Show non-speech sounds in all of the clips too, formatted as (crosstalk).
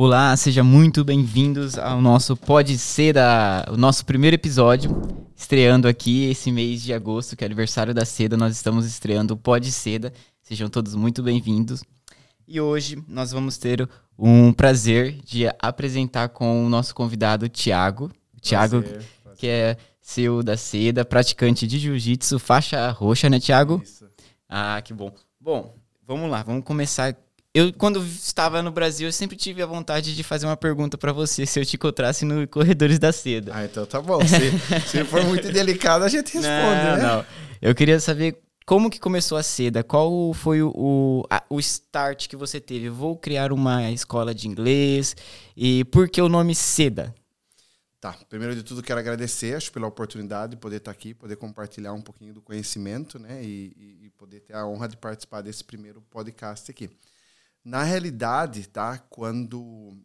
Olá, sejam muito bem-vindos ao nosso Pode Ser, da, o nosso primeiro episódio, estreando aqui esse mês de agosto, que é aniversário da Seda, nós estamos estreando o Pode Seda, sejam todos muito bem-vindos. E hoje nós vamos ter um prazer de apresentar com o nosso convidado Tiago, Tiago, que é CEO da Seda, praticante de jiu-jitsu, faixa roxa, né, Tiago? Isso. Ah, que bom. Bom, vamos lá, vamos começar eu, quando estava no Brasil, eu sempre tive a vontade de fazer uma pergunta para você, se eu te encontrasse no Corredores da Seda. Ah, então tá bom. Se, (laughs) se for muito delicado, a gente responde, não, né? Não, Eu queria saber como que começou a Seda? Qual foi o, o, a, o start que você teve? Vou criar uma escola de inglês. E por que o nome Seda? Tá, primeiro de tudo quero agradecer acho, pela oportunidade de poder estar aqui, poder compartilhar um pouquinho do conhecimento, né, e, e poder ter a honra de participar desse primeiro podcast aqui. Na realidade, tá? Quando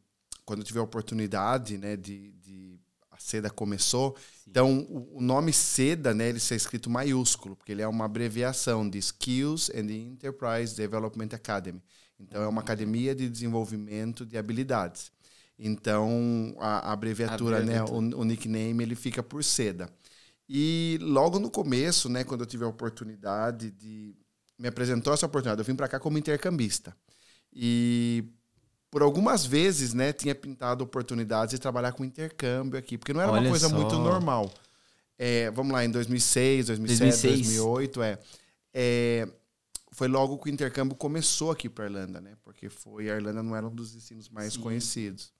quando eu tive a oportunidade, né, de, de a Seda começou, Sim. então o, o, nome Seda, né, ele está escrito maiúsculo, porque ele é uma abreviação de Skills and Enterprise Development Academy. Então é uma academia de desenvolvimento de habilidades. Então a, a abreviatura, né, o, o nickname ele fica por Seda. E logo no começo, né, quando eu tive a oportunidade de me apresentou essa oportunidade, eu vim para cá como intercambista. E por algumas vezes, né, tinha pintado oportunidades de trabalhar com intercâmbio aqui, porque não era Olha uma coisa só. muito normal. É, vamos lá, em 2006, 2007, 2006. 2008, é, é, foi logo que o intercâmbio começou aqui para Irlanda, né? Porque foi a Irlanda não era um dos destinos mais Sim. conhecidos.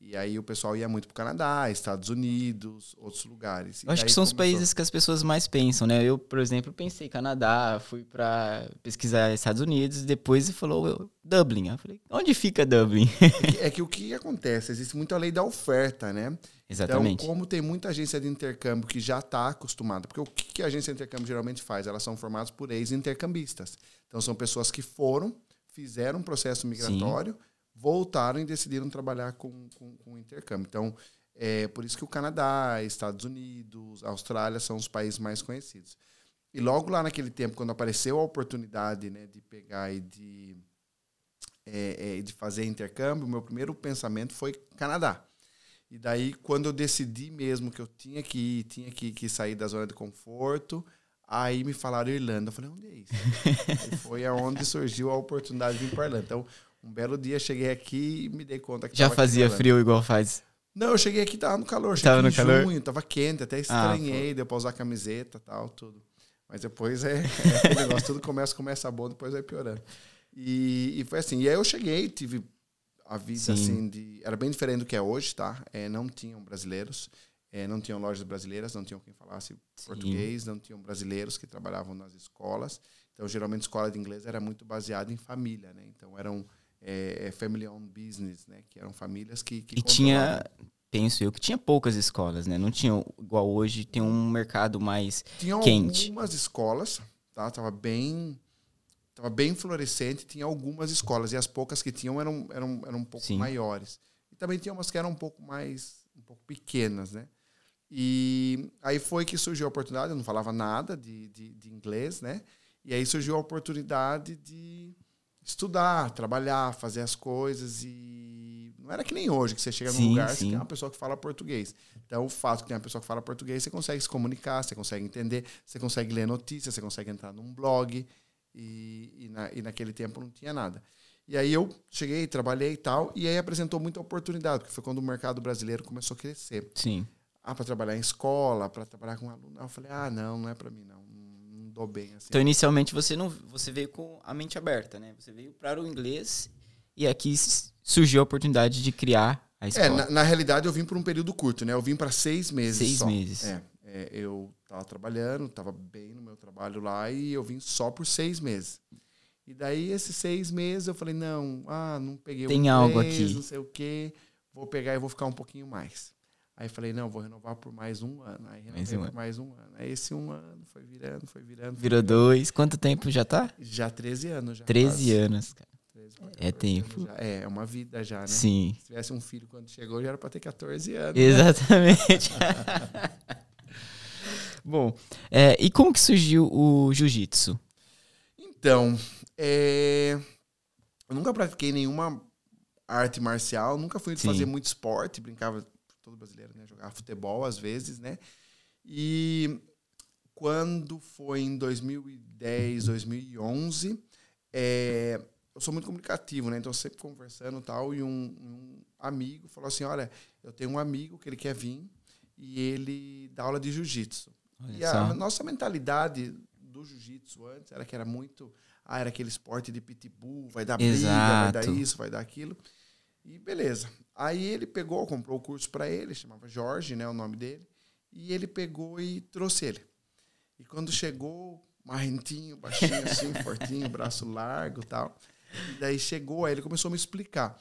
E aí o pessoal ia muito para o Canadá, Estados Unidos, outros lugares. Eu acho que são começou... os países que as pessoas mais pensam, né? Eu, por exemplo, pensei Canadá, fui para pesquisar Estados Unidos, depois falou Dublin. Eu falei, onde fica Dublin? É que, é que, o que acontece? Existe muito a lei da oferta, né? Exatamente. Então, como tem muita agência de intercâmbio que já está acostumada, porque o que a agência de intercâmbio geralmente faz? Elas são formadas por ex-intercambistas. Então, são pessoas que foram, fizeram um processo migratório. Sim voltaram e decidiram trabalhar com, com, com intercâmbio. Então, é por isso que o Canadá, Estados Unidos, Austrália são os países mais conhecidos. E logo lá naquele tempo, quando apareceu a oportunidade né, de pegar e de, é, é, de fazer intercâmbio, meu primeiro pensamento foi Canadá. E daí, quando eu decidi mesmo que eu tinha que ir, tinha que, que sair da zona de conforto, aí me falaram Irlanda. Eu falei, onde é isso? (laughs) e foi aonde surgiu a oportunidade de ir para Irlanda. Então, um belo dia cheguei aqui e me dei conta que Já fazia frio igual faz? Não, eu cheguei aqui tava no calor, cheguei tava no calor? junho, tava quente, até ah, estranhei, ah, deu pra usar camiseta tal, tudo. Mas depois é, (laughs) é negócio, tudo começa, começa bom, depois vai piorando. E, e foi assim, e aí eu cheguei, tive a vida Sim. assim de. Era bem diferente do que é hoje, tá? É, não tinham brasileiros, é, não tinham lojas brasileiras, não tinham quem falasse Sim. português, não tinham brasileiros que trabalhavam nas escolas. Então, geralmente, a escola de inglês era muito baseada em família, né? Então, eram é, é, family owned business, né? Que eram famílias que, que e tinha penso eu que tinha poucas escolas, né? Não tinha igual hoje tem um mercado mais tinha quente. algumas escolas, tá? Tava bem tava bem florescente, tinha algumas escolas e as poucas que tinham eram eram, eram um pouco Sim. maiores. E também tinha umas que eram um pouco mais um pouco pequenas, né? E aí foi que surgiu a oportunidade, eu não falava nada de, de, de inglês, né? E aí surgiu a oportunidade de estudar, trabalhar, fazer as coisas e não era que nem hoje que você chega sim, num lugar sim. que tem uma pessoa que fala português. Então, o fato que tem uma pessoa que fala português, você consegue se comunicar, você consegue entender, você consegue ler notícias, você consegue entrar num blog e, e, na, e naquele tempo não tinha nada. E aí eu cheguei, trabalhei e tal, e aí apresentou muita oportunidade, porque foi quando o mercado brasileiro começou a crescer. Sim. Ah, para trabalhar em escola, para trabalhar com aluno. Eu falei, ah, não, não é para mim, não bem. Assim. Então, inicialmente, você não você veio com a mente aberta, né? Você veio para o inglês e aqui surgiu a oportunidade de criar a é, escola. É, na, na realidade, eu vim por um período curto, né? Eu vim para seis meses Seis só. meses. É, é, eu estava trabalhando, estava bem no meu trabalho lá e eu vim só por seis meses. E daí, esses seis meses, eu falei, não, ah, não peguei Tem o algo aqui. não sei o quê, vou pegar e vou ficar um pouquinho mais. Aí falei, não, vou renovar por mais um ano. Aí renovei mais um por ano. mais um ano. Aí esse um ano foi virando, foi virando. Virou foi dois. Quanto tempo já tá? Já 13 anos. Já 13 quase. anos, cara. 13, é tempo. É, é uma vida já, né? Sim. Se tivesse um filho quando chegou, já era pra ter 14 anos. Né? Exatamente. Né? (laughs) Bom, é, e como que surgiu o jiu-jitsu? Então, é, eu nunca pratiquei nenhuma arte marcial, nunca fui de fazer muito esporte, brincava, todo brasileiro, né? Jogava futebol às vezes, né? E quando foi em 2010, 2011, é, eu sou muito comunicativo, né? Então, sempre conversando e tal, e um, um, amigo falou assim, olha, eu tenho um amigo que ele quer vir e ele dá aula de jiu-jitsu. E a, a nossa mentalidade do jiu-jitsu antes era que era muito... Ah, era aquele esporte de pitbull, vai dar briga, vai dar isso, vai dar aquilo. E beleza. Aí ele pegou, comprou o curso para ele, chamava Jorge, né, o nome dele, e ele pegou e trouxe ele. E quando chegou, marrentinho, baixinho (laughs) assim, fortinho, braço largo, tal. E daí chegou, aí ele começou a me explicar.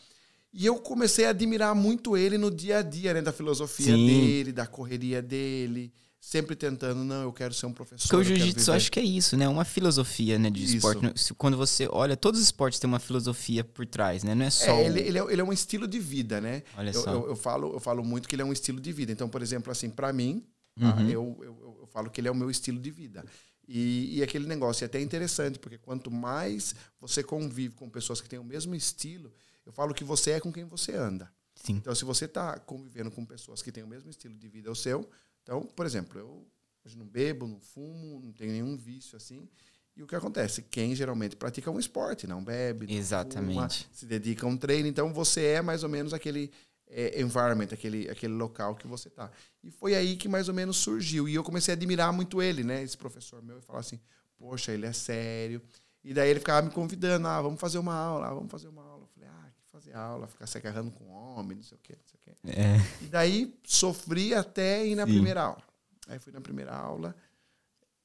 E eu comecei a admirar muito ele no dia a dia, né, da filosofia Sim. dele, da correria dele, sempre tentando, não, eu quero ser um professor. Porque o jiu-jitsu acho que é isso, né? Uma filosofia né, de isso. esporte. Quando você olha, todos os esportes têm uma filosofia por trás, né? Não é só. É, ele, ele, é, ele é um estilo de vida, né? Olha eu, só. Eu, eu, falo, eu falo muito que ele é um estilo de vida. Então, por exemplo, assim, para mim, tá? uhum. eu, eu, eu falo que ele é o meu estilo de vida. E, e, aquele negócio é até interessante, porque quanto mais você convive com pessoas que têm o mesmo estilo, eu falo que você é com quem você anda. Sim. Então, se você está convivendo com pessoas que têm o mesmo estilo de vida o seu, então, por exemplo, eu hoje não bebo, não fumo, não tenho nenhum vício assim. E o que acontece? Quem geralmente pratica um esporte, não bebe, não Exatamente. Fuma, se dedica a um treino, então você é mais ou menos aquele é, environment, aquele, aquele local que você tá. E foi aí que mais ou menos surgiu. E eu comecei a admirar muito ele, né? Esse professor meu, e falar assim, poxa, ele é sério. E daí ele ficava me convidando, ah, vamos fazer uma aula, ah, vamos fazer uma aula. Falei, ah, que fazer aula, ficar se agarrando com homem, não sei o quê, não sei o quê. É. E daí sofri até ir na Sim. primeira aula. Aí fui na primeira aula,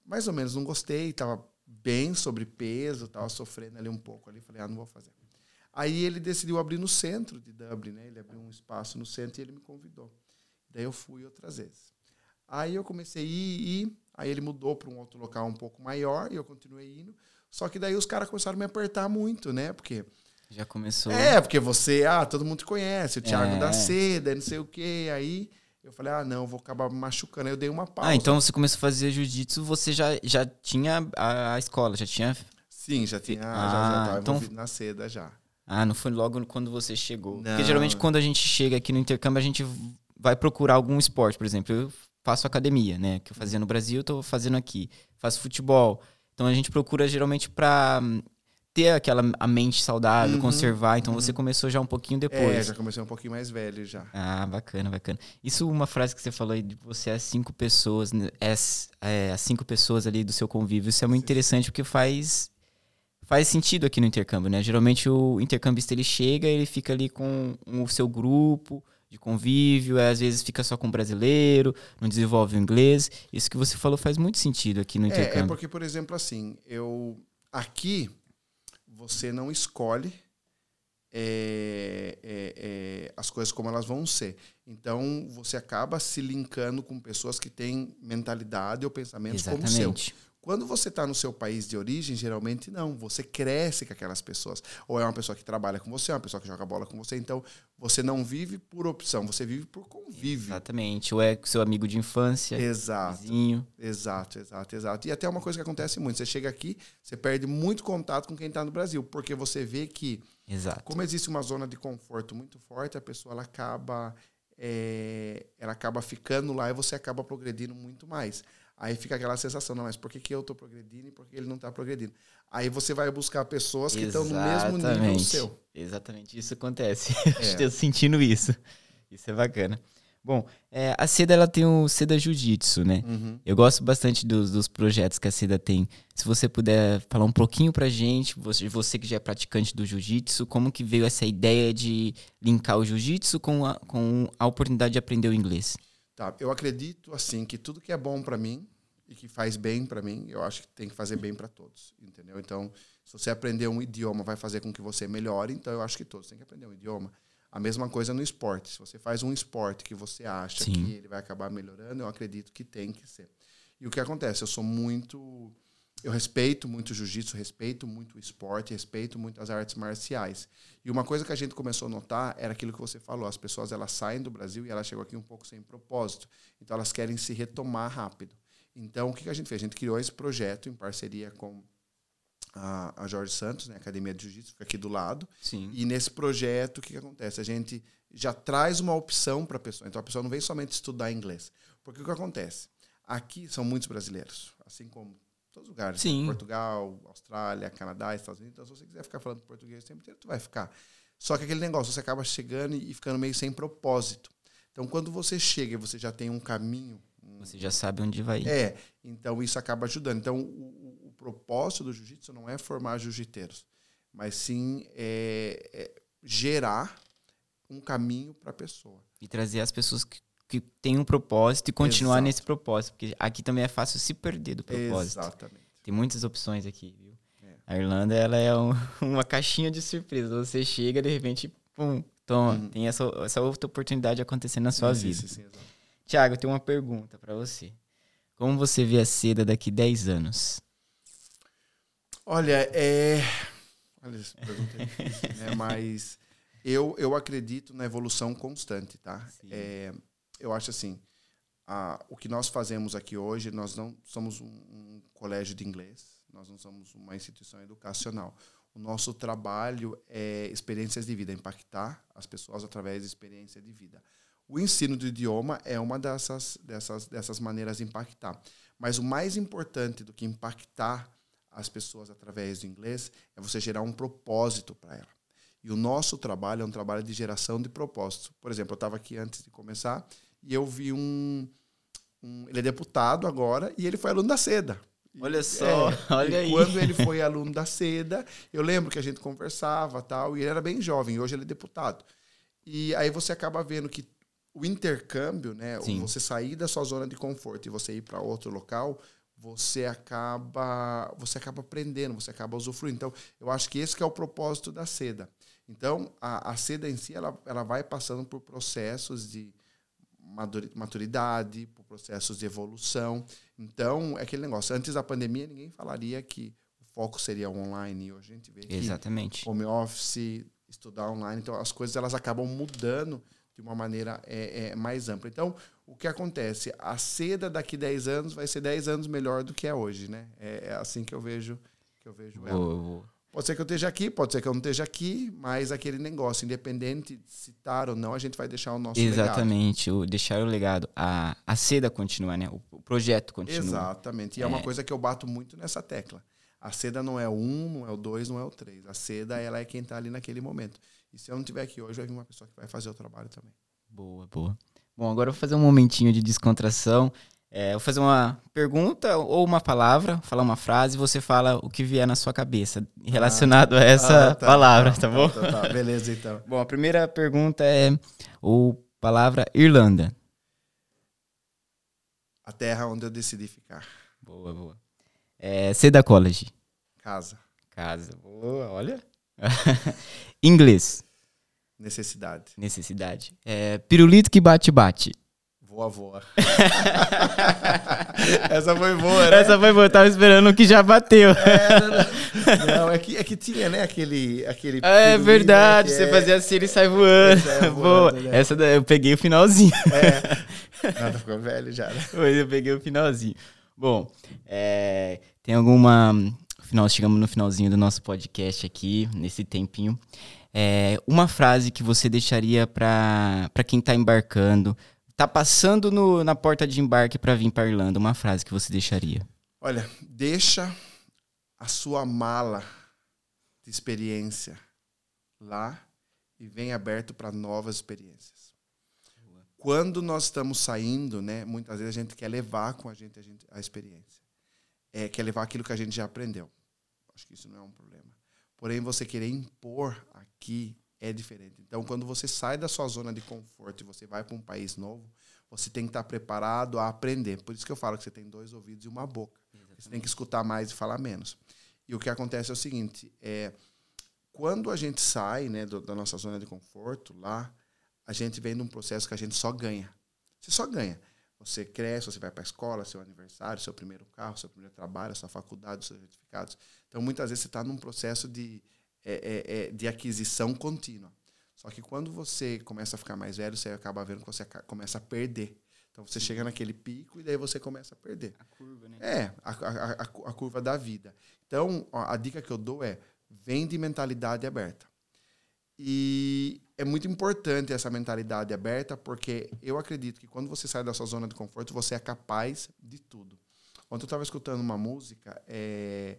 mais ou menos não gostei, tava bem sobrepeso, tava sofrendo ali um pouco ali, falei, ah, não vou fazer. Aí ele decidiu abrir no centro de Dublin, né? Ele abriu um espaço no centro e ele me convidou. Daí eu fui outras vezes. Aí eu comecei a ir, ir aí ele mudou para um outro local um pouco maior e eu continuei indo. Só que daí os caras começaram a me apertar muito, né? Porque já começou. É, porque você, ah, todo mundo te conhece, o Thiago é. da Seda, não sei o quê. Aí eu falei, ah, não, vou acabar me machucando. Aí eu dei uma pausa. Ah, então você começou a fazer jiu-jitsu, você já, já tinha a, a escola, já tinha. Sim, já tinha, ah, já, já tava então... na seda já. Ah, não foi logo quando você chegou. Não. Porque geralmente quando a gente chega aqui no intercâmbio, a gente vai procurar algum esporte. Por exemplo, eu faço academia, né? Que eu fazia no Brasil, eu tô fazendo aqui. Faço futebol. Então a gente procura geralmente para ter aquela a mente saudável, uhum, conservar. Então uhum. você começou já um pouquinho depois. É, já comecei um pouquinho mais velho já. Ah, bacana, bacana. Isso uma frase que você falou aí de você é cinco pessoas, né? é, é as cinco pessoas ali do seu convívio. Isso é muito Sim. interessante porque faz faz sentido aqui no intercâmbio, né? Geralmente o intercambista ele chega, ele fica ali com o seu grupo de convívio, às vezes fica só com brasileiro, não desenvolve o inglês. Isso que você falou faz muito sentido aqui no é, é intercâmbio. É porque, por exemplo, assim, eu aqui você não escolhe é, é, é, as coisas como elas vão ser. Então, você acaba se linkando com pessoas que têm mentalidade ou pensamentos Exatamente. como o seu. Quando você está no seu país de origem, geralmente não. Você cresce com aquelas pessoas. Ou é uma pessoa que trabalha com você, é uma pessoa que joga bola com você. Então, você não vive por opção, você vive por convívio. Exatamente. Ou é seu amigo de infância. Exato. Vizinho. Exato, exato, exato. E até uma coisa que acontece muito: você chega aqui, você perde muito contato com quem está no Brasil, porque você vê que, exato. como existe uma zona de conforto muito forte, a pessoa ela acaba. É, ela acaba ficando lá e você acaba progredindo muito mais. Aí fica aquela sensação, não, mas por que, que eu estou progredindo e por que ele não está progredindo? Aí você vai buscar pessoas que estão no mesmo nível seu. Exatamente, isso acontece. (laughs) É. Estou sentindo isso. Isso é bacana. Bom, é, a Seda ela tem o Seda Jiu-Jitsu, né? Uhum. Eu gosto bastante dos, dos, projetos que a Seda tem. Se você puder falar um pouquinho pra gente, você, você que já é praticante do Jiu-Jitsu, como que veio essa ideia de linkar o Jiu-Jitsu com a, com a oportunidade de aprender o inglês? Tá, eu acredito assim que tudo que é bom para mim e que faz bem para mim, eu acho que tem que fazer bem para todos, entendeu? Então, se você aprender um idioma vai fazer com que você melhore, então eu acho que todos têm que aprender um idioma. A mesma coisa no esporte. Se você faz um esporte que você acha Sim. que ele vai acabar melhorando, eu acredito que tem que ser. E o que acontece? Eu sou muito eu respeito muito o jiu-jitsu, respeito muito o esporte, respeito muito as artes marciais. E uma coisa que a gente começou a notar era aquilo que você falou, as pessoas elas saem do Brasil e elas chegam aqui um pouco sem propósito. Então elas querem se retomar rápido. Então o que a gente fez? A gente criou esse projeto em parceria com a, a Jorge Santos, né, Academia de Jiu-Jitsu, fica aqui do lado. Sim. E nesse projeto, o que, que acontece? A gente já traz uma opção para a pessoa. Então a pessoa não vem somente estudar inglês. Porque o que acontece? Aqui são muitos brasileiros, assim como todos os lugares. Sim. Portugal, Austrália, Canadá, Estados Unidos. Então, se você quiser ficar falando português o tempo inteiro, tu vai ficar. Só que aquele negócio, você acaba chegando e ficando meio sem propósito. Então, quando você chega e você já tem um caminho. Um... Você já sabe onde vai ir. É, então isso acaba ajudando. Então, o, o, o propósito do jiu-jitsu não é formar jiu-jiteiros, mas sim é, é gerar um caminho para a pessoa. E trazer as pessoas que, que têm um propósito e continuar Exato. nesse propósito. Porque aqui também é fácil se perder do propósito. Exatamente. Tem muitas opções aqui, viu? É. A Irlanda, ela é um- (laughs) uma caixinha de surpresa. Você chega, de repente, pum, toma. Uhum. Tem essa, essa outra oportunidade acontecendo na sua Isso, vida. isso, exato. Tiago, eu tenho uma pergunta pra você. Como você vê a seda daqui 10 anos? Olha, é. Olha, essa pergunta é difícil, né? (laughs) Mas eu, eu acredito na evolução constante, tá? Sim. É, eu acho assim, a, o que nós fazemos aqui hoje, nós não somos um, um colégio de inglês, nós não somos uma instituição educacional. O nosso trabalho é experiências de vida, impactar as pessoas através de experiência de vida. O ensino do idioma é uma dessas, dessas, dessas maneiras de impactar. Mas o mais importante do que impactar as pessoas através do inglês é você gerar um propósito para ela. E o nosso trabalho é um trabalho de geração de propósitos. Por exemplo, eu estava aqui antes de começar e eu vi um, um- Ele é deputado agora e ele foi aluno da SEDA. Olha só, (laughs) olha e aí. Quando ele foi aluno da SEDA, eu lembro que a gente conversava tal, e ele era bem jovem, hoje ele é deputado. E aí você acaba vendo que o intercâmbio, né, Sim. você sair da sua zona de conforto e você ir para outro local, você acaba você acaba aprendendo, você acaba usufruindo. Então, eu acho que esse que é o propósito da seda. Então, a, a seda em si, ela, ela vai passando por processos de maturidade, por processos de evolução. Então, é aquele negócio. Antes da pandemia, ninguém falaria que o foco seria online. E hoje a gente vê que Exatamente. home office, estudar online. Então, as coisas elas acabam mudando de uma maneira é, é, mais ampla. Então, o que acontece? A seda daqui 10 anos vai ser 10 anos melhor do que é hoje, né? É, é assim que eu vejo que eu vejo ela. Boa, boa. Pode ser que eu esteja aqui, pode ser que eu não esteja aqui, mas aquele negócio, independente de se estar ou não, a gente vai deixar o nosso legado. Exatamente. O, deixar o legado. A, a seda continua, né? O, o projeto continua. Exatamente. E é. uma coisa que eu bato muito nessa tecla. A seda não é o um, não é o dois, não é o três. A seda, ela é quem está ali naquele momento. E se eu não estiver aqui hoje, vai vir uma pessoa que vai fazer o trabalho também. Boa, boa. Bom, agora eu vou fazer um momentinho de descontração. É, eu vou fazer uma pergunta ou uma palavra, falar uma frase, e você fala o que vier na sua cabeça relacionado a essa Ah, tá, palavra, tá, tá, bom? Tá, tá, beleza, então. (laughs) Bom, a primeira pergunta é o palavra Irlanda. A terra onde eu decidi ficar. Boa, boa. É, Seda College. Casa. Casa. Boa, olha. (laughs) Inglês. Necessidade. Necessidade. É, pirulito que bate-bate. Voa, (laughs) voa. Essa foi boa, né? Essa foi boa, eu tava esperando que já bateu. É, não, (laughs) não. Não, é que, é que tinha, né, aquele... aquele É pirulinho, verdade, né, você é- fazia assim ele sai voando. Sai Boa. né? Essa daí eu peguei o finalzinho. É. (laughs) Não, tá ficando velho já, né? Pois eu peguei o finalzinho. Bom, é, tem alguma. Final, chegamos no finalzinho do nosso podcast aqui, nesse tempinho. É, uma frase que você deixaria para quem tá embarcando, tá passando no- na porta de embarque para vir para Irlanda, uma frase que você deixaria. Olha, deixa a sua mala de experiência lá e vem aberto para novas experiências. Quando nós estamos saindo, né, muitas vezes a gente quer levar com a gente a, gente- a experiência. É, quer levar aquilo que a gente já aprendeu. Acho que isso não é um problema. Porém, você querer impor aqui é diferente. Então, quando você sai da sua zona de conforto e você vai para um país novo, você tem que estar preparado a aprender. Por isso que eu falo que você tem dois ouvidos e uma boca. Você tem que escutar mais e falar menos. E o que acontece é o seguinte: é, quando a gente sai né, do- da nossa zona de conforto lá, a gente vem num processo que a gente só ganha. Você só ganha. Você cresce, você vai para a escola, seu aniversário, seu primeiro carro, seu primeiro trabalho, sua faculdade, seus certificados. Então, muitas vezes você está num processo de, é, é, é, de aquisição contínua. Só que quando você começa a ficar mais velho, você acaba vendo que você começa a perder. Então você chega naquele pico e daí você começa a perder. A curva, né? É, a, a, a, a curva da vida. Então, ó, a dica que eu dou é: vem de mentalidade aberta. E é muito importante essa mentalidade aberta, porque eu acredito que quando você sai da sua zona de conforto, você é capaz de tudo. Ontem eu estava escutando uma música, é...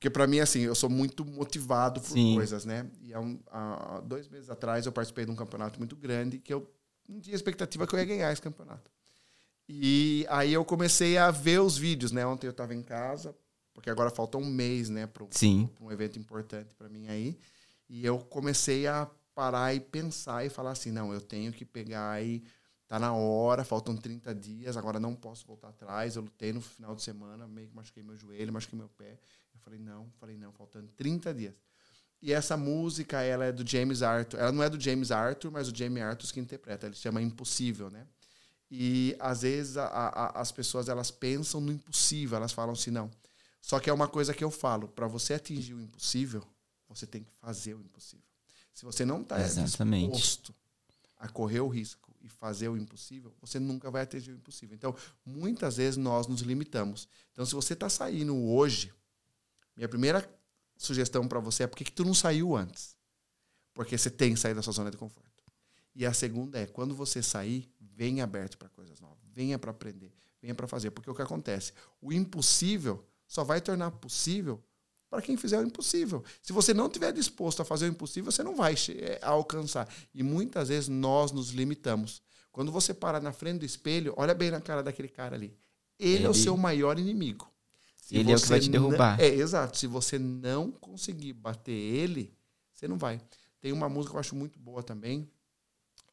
porque para mim, assim, eu sou muito motivado por Sim. coisas, né? E há, um, há, dois meses atrás eu participei de um campeonato muito grande que eu não tinha expectativa que eu ia ganhar esse campeonato. E aí eu comecei a ver os vídeos, né? Ontem eu estava em casa, porque agora falta um mês, né, para um evento importante para mim aí. E eu comecei a parar e pensar e falar assim, não, eu tenho que pegar e tá na hora, faltam 30 dias, agora não posso voltar atrás. Eu lutei no final de semana, meio que machuquei meu joelho, machuquei meu pé. Eu falei, não, falei, não, faltando 30 dias. E essa música, ela é do James Arthur. Ela não é do James Arthur, mas o James Arthur que interpreta. Ele chama Impossível, né? E às vezes a, a, as pessoas elas pensam no impossível, elas falam assim, não. Só que é uma coisa que eu falo, para você atingir o impossível, você tem que fazer o impossível. Se você não está disposto a correr o risco e fazer o impossível, você nunca vai atingir o impossível. Então, muitas vezes nós nos limitamos. Então, se você está saindo hoje, minha primeira sugestão para você é por que tu não saiu antes? Porque você tem que sair da sua zona de conforto. E a segunda é, quando você sair, venha aberto para coisas novas. Venha para aprender, venha para fazer. Porque o que acontece? O impossível só vai tornar possível para quem fizer o impossível. Se você não estiver disposto a fazer o impossível, você não vai é, alcançar. E muitas vezes nós nos limitamos. Quando você para na frente do espelho, olha bem na cara daquele cara ali. Ele, ele... é o seu maior inimigo. Se ele é o que vai te derrubar. Não... É, exato. Se você não conseguir bater ele, você não vai. Tem uma música que eu acho muito boa também,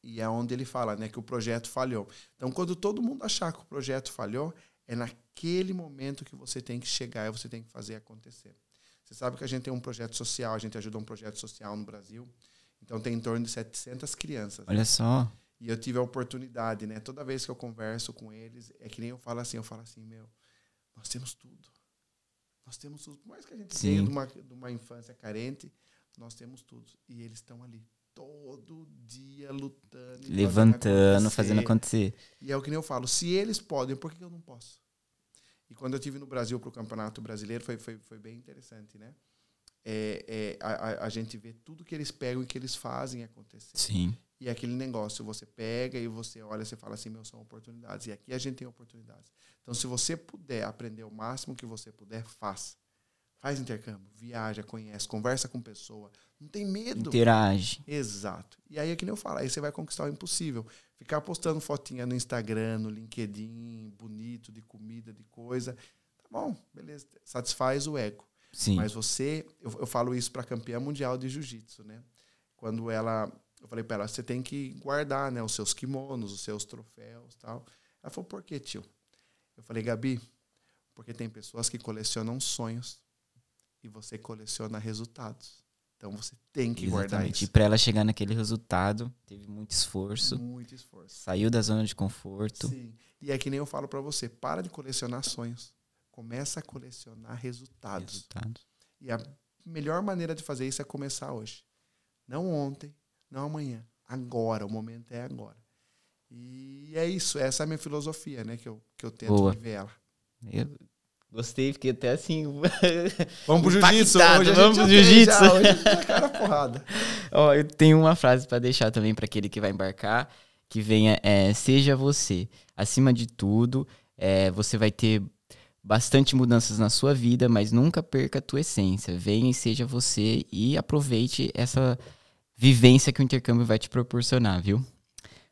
e é onde ele fala né, que o projeto falhou. Então, quando todo mundo achar que o projeto falhou, é naquele momento que você tem que chegar e você tem que fazer acontecer. Você sabe que a gente tem um projeto social, a gente ajuda um projeto social no Brasil. Então tem em torno de 700 crianças. Olha só. E eu tive a oportunidade, né? Toda vez que eu converso com eles, é que nem eu falo assim, eu falo assim, meu, nós temos tudo. Nós temos tudo. Por mais que a gente Sim. de uma, de uma infância carente, nós temos tudo. E eles estão ali todo dia lutando. Levantando, fazendo acontecer. E é o que nem eu falo, se eles podem, por que eu não posso? E quando eu tive no Brasil para o Campeonato Brasileiro, foi, foi, foi bem interessante, né? É, é, a, a, gente vê tudo que eles pegam e que eles fazem acontecer. Sim. E é aquele negócio, você pega e você olha, você fala assim, meu, são oportunidades. E aqui a gente tem oportunidades. Então, se você puder aprender o máximo que você puder, faça. Faz intercâmbio, viaja, conhece, conversa com pessoa. Não tem medo. Interage. Exato. E aí é que nem eu falo, aí você vai conquistar o impossível. Ficar postando fotinha no Instagram, no LinkedIn, bonito, de comida, de coisa. Tá bom, beleza. Satisfaz o ego. Sim. Mas você, eu, eu falo isso para campeã mundial de jiu-jitsu, né? Quando ela, eu falei para ela, você tem que guardar, né, os seus kimonos, os seus troféus, tal. Ela falou, por que, tio? Eu falei, Gabi, porque tem pessoas que colecionam sonhos e você coleciona resultados. Então você tem que Exatamente. guardar isso. E para ela chegar naquele resultado, teve muito esforço. Muito esforço. Saiu da zona de conforto. Sim. E é que nem eu falo para você, para de colecionar sonhos. Começa a colecionar resultados. Resultados. E a melhor maneira de fazer isso é começar hoje. Não ontem, não amanhã. Agora, o momento é agora. E é isso, essa é a minha filosofia, né? Que eu, que eu tento Boa. viver ela. Eu Gostei, fiquei até assim. (laughs) Vamos pro jiu-jitsu. Vamos pro jiu-jitsu. Tá cara porrada. (laughs) Ó, eu tenho uma frase para deixar também para aquele que vai embarcar, que venha é, seja você. Acima de tudo, é, você vai ter bastante mudanças na sua vida, mas nunca perca a tua essência. Venha e seja você e aproveite essa vivência que o intercâmbio vai te proporcionar, viu?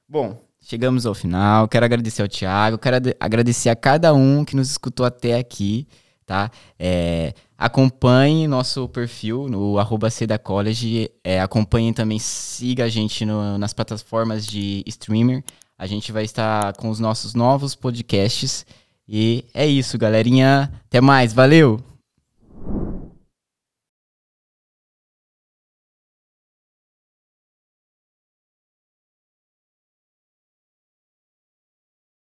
Bom, Chegamos ao final. Quero agradecer ao Thiago, quero agradecer a cada um que nos escutou até aqui, tá? É, acompanhe nosso perfil no arroba College. É, acompanhe também, siga a gente no, nas plataformas de streamer. A gente vai estar com os nossos novos podcasts. E é isso, galerinha. Até mais. Valeu!